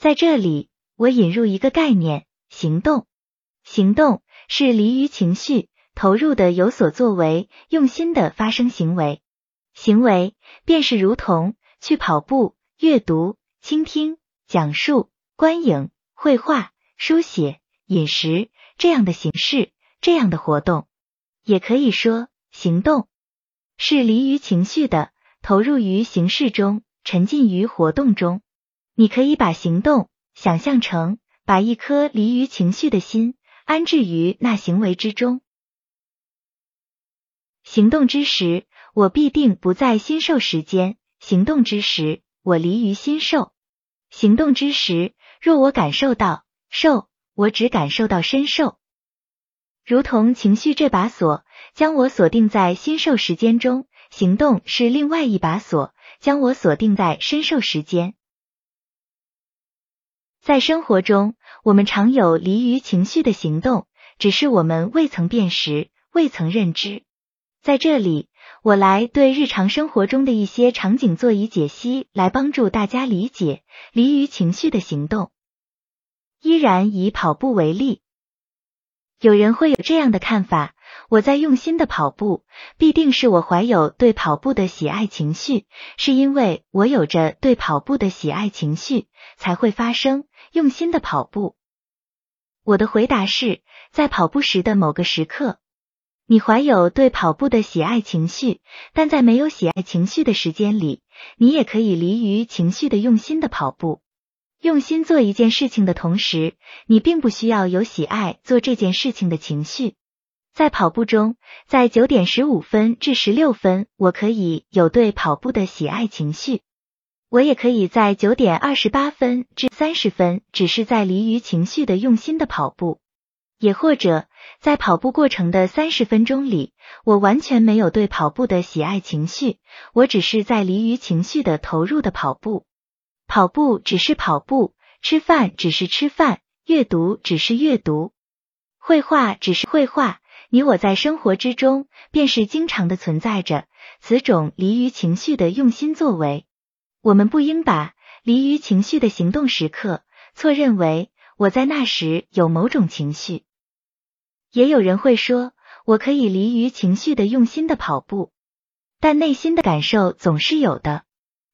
在这里，我引入一个概念：行动。行动是离于情绪，投入的有所作为，用心的发生行为。行为便是如同去跑步、阅读、倾听、讲述、观影、绘画、书写、饮食这样的形式，这样的活动。也可以说，行动是离于情绪的，投入于形式中，沉浸于活动中。你可以把行动想象成把一颗离于情绪的心安置于那行为之中。行动之时，我必定不在心受时间；行动之时，我离于心受。行动之时，若我感受到受，我只感受到身受。如同情绪这把锁，将我锁定在心受时间中；行动是另外一把锁，将我锁定在身受时间。在生活中，我们常有离于情绪的行动，只是我们未曾辨识，未曾认知。在这里，我来对日常生活中的一些场景做以解析，来帮助大家理解离于情绪的行动。依然以跑步为例，有人会有这样的看法：我在用心的跑步，必定是我怀有对跑步的喜爱情绪，是因为我有着对跑步的喜爱情绪，才会发生。用心的跑步，我的回答是在跑步时的某个时刻，你怀有对跑步的喜爱情绪，但在没有喜爱情绪的时间里，你也可以离于情绪的用心的跑步。用心做一件事情的同时，你并不需要有喜爱做这件事情的情绪。在跑步中，在九点十五分至十六分，我可以有对跑步的喜爱情绪。我也可以在九点二十八分至三十分，只是在离于情绪的用心的跑步；也或者在跑步过程的三十分钟里，我完全没有对跑步的喜爱情绪，我只是在离于情绪的投入的跑步。跑步只是跑步，吃饭只是吃饭，阅读只是阅读，绘画只是绘画。你我在生活之中，便是经常的存在着此种离于情绪的用心作为。我们不应把离于情绪的行动时刻错认为我在那时有某种情绪。也有人会说，我可以离于情绪的用心的跑步，但内心的感受总是有的。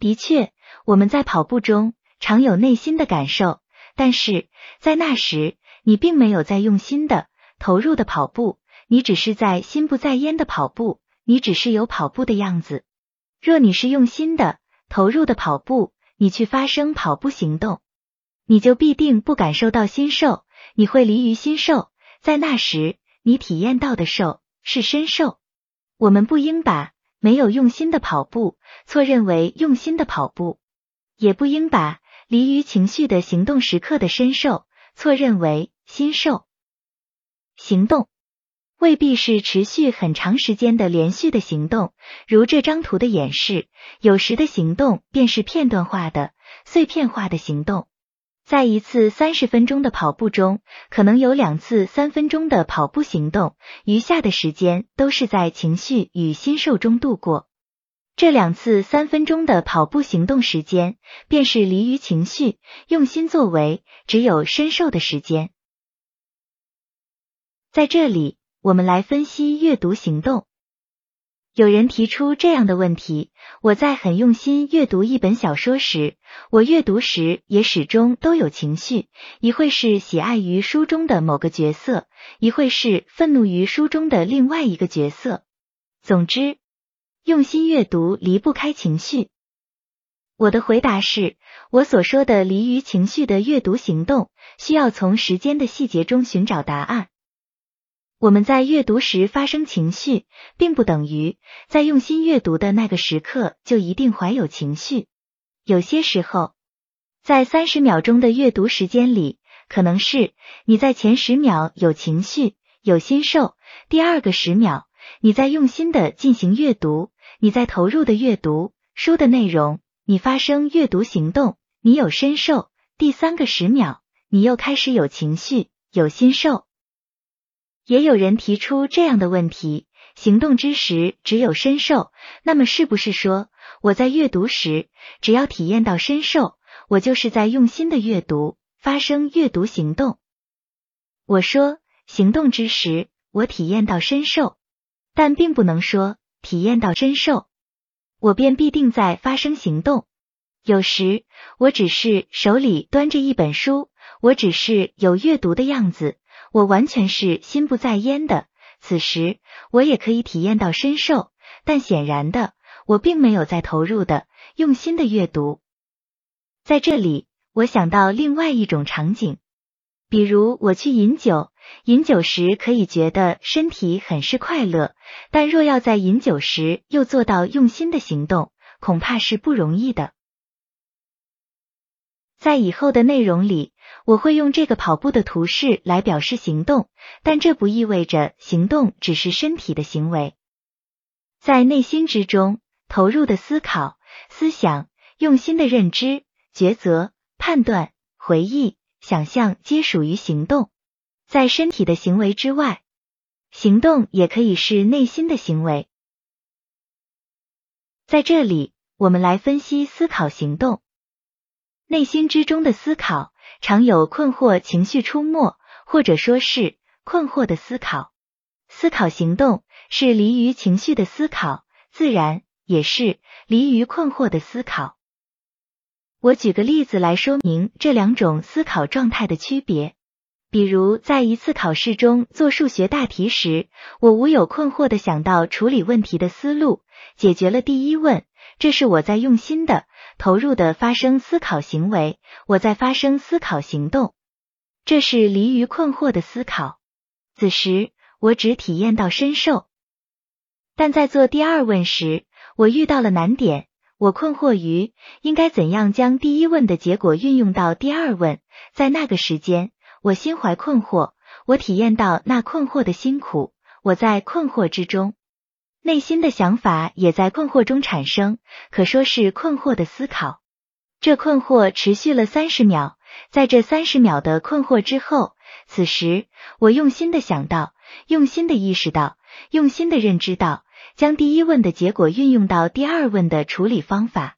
的确，我们在跑步中常有内心的感受，但是在那时你并没有在用心的投入的跑步，你只是在心不在焉的跑步，你只是有跑步的样子。若你是用心的。投入的跑步，你去发生跑步行动，你就必定不感受到心受，你会离于心受，在那时你体验到的受是身受。我们不应把没有用心的跑步错认为用心的跑步，也不应把离于情绪的行动时刻的身受错认为心受。行动。未必是持续很长时间的连续的行动，如这张图的演示，有时的行动便是片段化的、碎片化的行动。在一次三十分钟的跑步中，可能有两次三分钟的跑步行动，余下的时间都是在情绪与心受中度过。这两次三分钟的跑步行动时间，便是离于情绪、用心作为，只有身受的时间。在这里。我们来分析阅读行动。有人提出这样的问题：我在很用心阅读一本小说时，我阅读时也始终都有情绪，一会是喜爱于书中的某个角色，一会是愤怒于书中的另外一个角色。总之，用心阅读离不开情绪。我的回答是：我所说的离于情绪的阅读行动，需要从时间的细节中寻找答案。我们在阅读时发生情绪，并不等于在用心阅读的那个时刻就一定怀有情绪。有些时候，在三十秒钟的阅读时间里，可能是你在前十秒有情绪、有心受；第二个十秒，你在用心的进行阅读，你在投入的阅读书的内容，你发生阅读行动，你有身受；第三个十秒，你又开始有情绪、有心受。也有人提出这样的问题：行动之时只有身受，那么是不是说我在阅读时只要体验到身受，我就是在用心的阅读，发生阅读行动。我说行动之时，我体验到深受，但并不能说体验到深受，我便必定在发生行动。有时我只是手里端着一本书，我只是有阅读的样子，我完全是心不在焉的。此时我也可以体验到深受，但显然的，我并没有在投入的、用心的阅读。在这里，我想到另外一种场景。比如我去饮酒，饮酒时可以觉得身体很是快乐，但若要在饮酒时又做到用心的行动，恐怕是不容易的。在以后的内容里，我会用这个跑步的图示来表示行动，但这不意味着行动只是身体的行为。在内心之中投入的思考、思想、用心的认知、抉择、判断、回忆。想象皆属于行动，在身体的行为之外，行动也可以是内心的行为。在这里，我们来分析思考行动。内心之中的思考，常有困惑情绪出没，或者说是困惑的思考。思考行动是离于情绪的思考，自然也是离于困惑的思考。我举个例子来说明这两种思考状态的区别。比如，在一次考试中做数学大题时，我无有困惑的想到处理问题的思路，解决了第一问，这是我在用心的、投入的发生思考行为，我在发生思考行动，这是离于困惑的思考。此时，我只体验到深受。但在做第二问时，我遇到了难点。我困惑于应该怎样将第一问的结果运用到第二问，在那个时间，我心怀困惑，我体验到那困惑的辛苦，我在困惑之中，内心的想法也在困惑中产生，可说是困惑的思考。这困惑持续了三十秒，在这三十秒的困惑之后，此时我用心的想到，用心的意识到，用心的认知到。将第一问的结果运用到第二问的处理方法，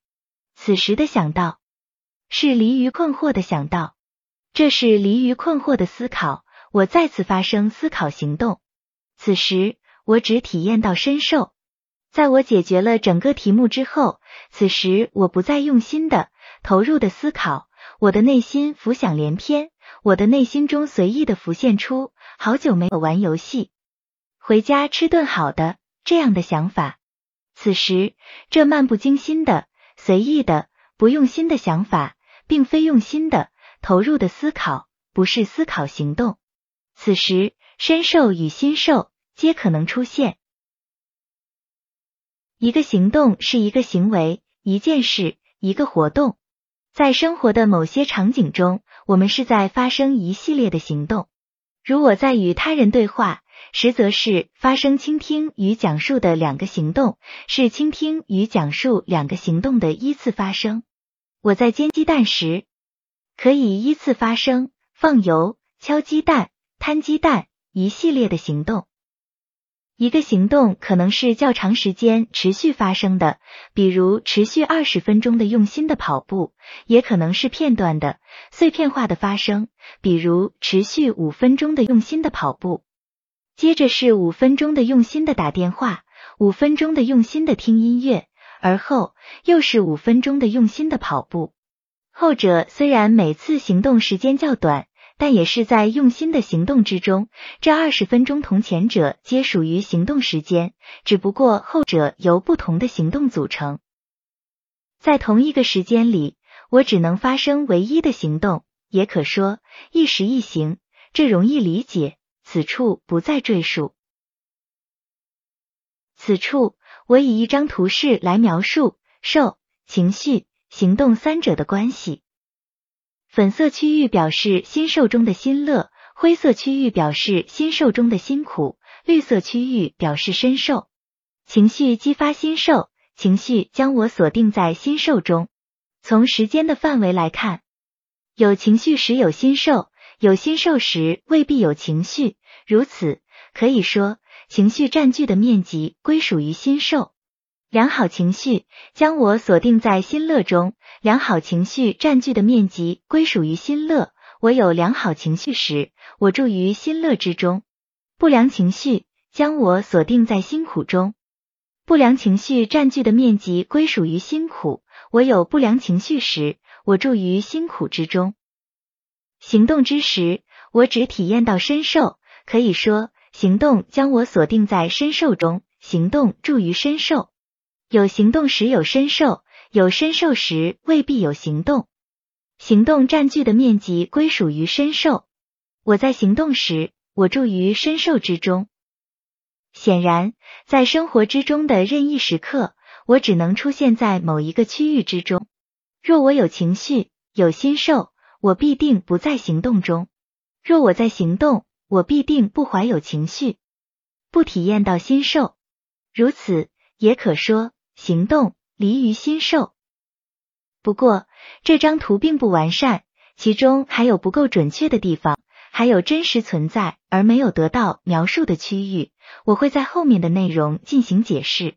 此时的想到是离于困惑的想到，这是离于困惑的思考。我再次发生思考行动，此时我只体验到深受。在我解决了整个题目之后，此时我不再用心的投入的思考，我的内心浮想联翩，我的内心中随意的浮现出好久没有玩游戏，回家吃顿好的。这样的想法，此时这漫不经心的、随意的、不用心的想法，并非用心的、投入的思考，不是思考行动。此时身受与心受皆可能出现。一个行动是一个行为、一件事、一个活动，在生活的某些场景中，我们是在发生一系列的行动。如我在与他人对话。实则是发生倾听与讲述的两个行动，是倾听与讲述两个行动的依次发生。我在煎鸡蛋时，可以依次发生放油、敲鸡蛋、摊鸡蛋一系列的行动。一个行动可能是较长时间持续发生的，比如持续二十分钟的用心的跑步；也可能是片段的、碎片化的发生，比如持续五分钟的用心的跑步。接着是五分钟的用心的打电话，五分钟的用心的听音乐，而后又是五分钟的用心的跑步。后者虽然每次行动时间较短，但也是在用心的行动之中。这二十分钟同前者皆属于行动时间，只不过后者由不同的行动组成。在同一个时间里，我只能发生唯一的行动，也可说一时一行，这容易理解。此处不再赘述。此处我以一张图示来描述受、情绪、行动三者的关系。粉色区域表示心受中的心乐，灰色区域表示心受中的辛苦，绿色区域表示身受。情绪激发心受，情绪将我锁定在心受中。从时间的范围来看，有情绪时有心受。有心受时未必有情绪，如此可以说情绪占据的面积归属于心受。良好情绪将我锁定在心乐中，良好情绪占据的面积归属于心乐。我有良好情绪时，我住于心乐之中。不良情绪将我锁定在辛苦中，不良情绪占据的面积归属于辛苦。我有不良情绪时，我住于辛苦之中。行动之时，我只体验到身受，可以说，行动将我锁定在深受中。行动住于深受。有行动时有身受，有身受时未必有行动。行动占据的面积归属于身受。我在行动时，我住于身受之中。显然，在生活之中的任意时刻，我只能出现在某一个区域之中。若我有情绪，有心受，我必定不在行动中；若我在行动，我必定不怀有情绪，不体验到心受。如此，也可说。行动离于心受。不过这张图并不完善，其中还有不够准确的地方，还有真实存在而没有得到描述的区域，我会在后面的内容进行解释。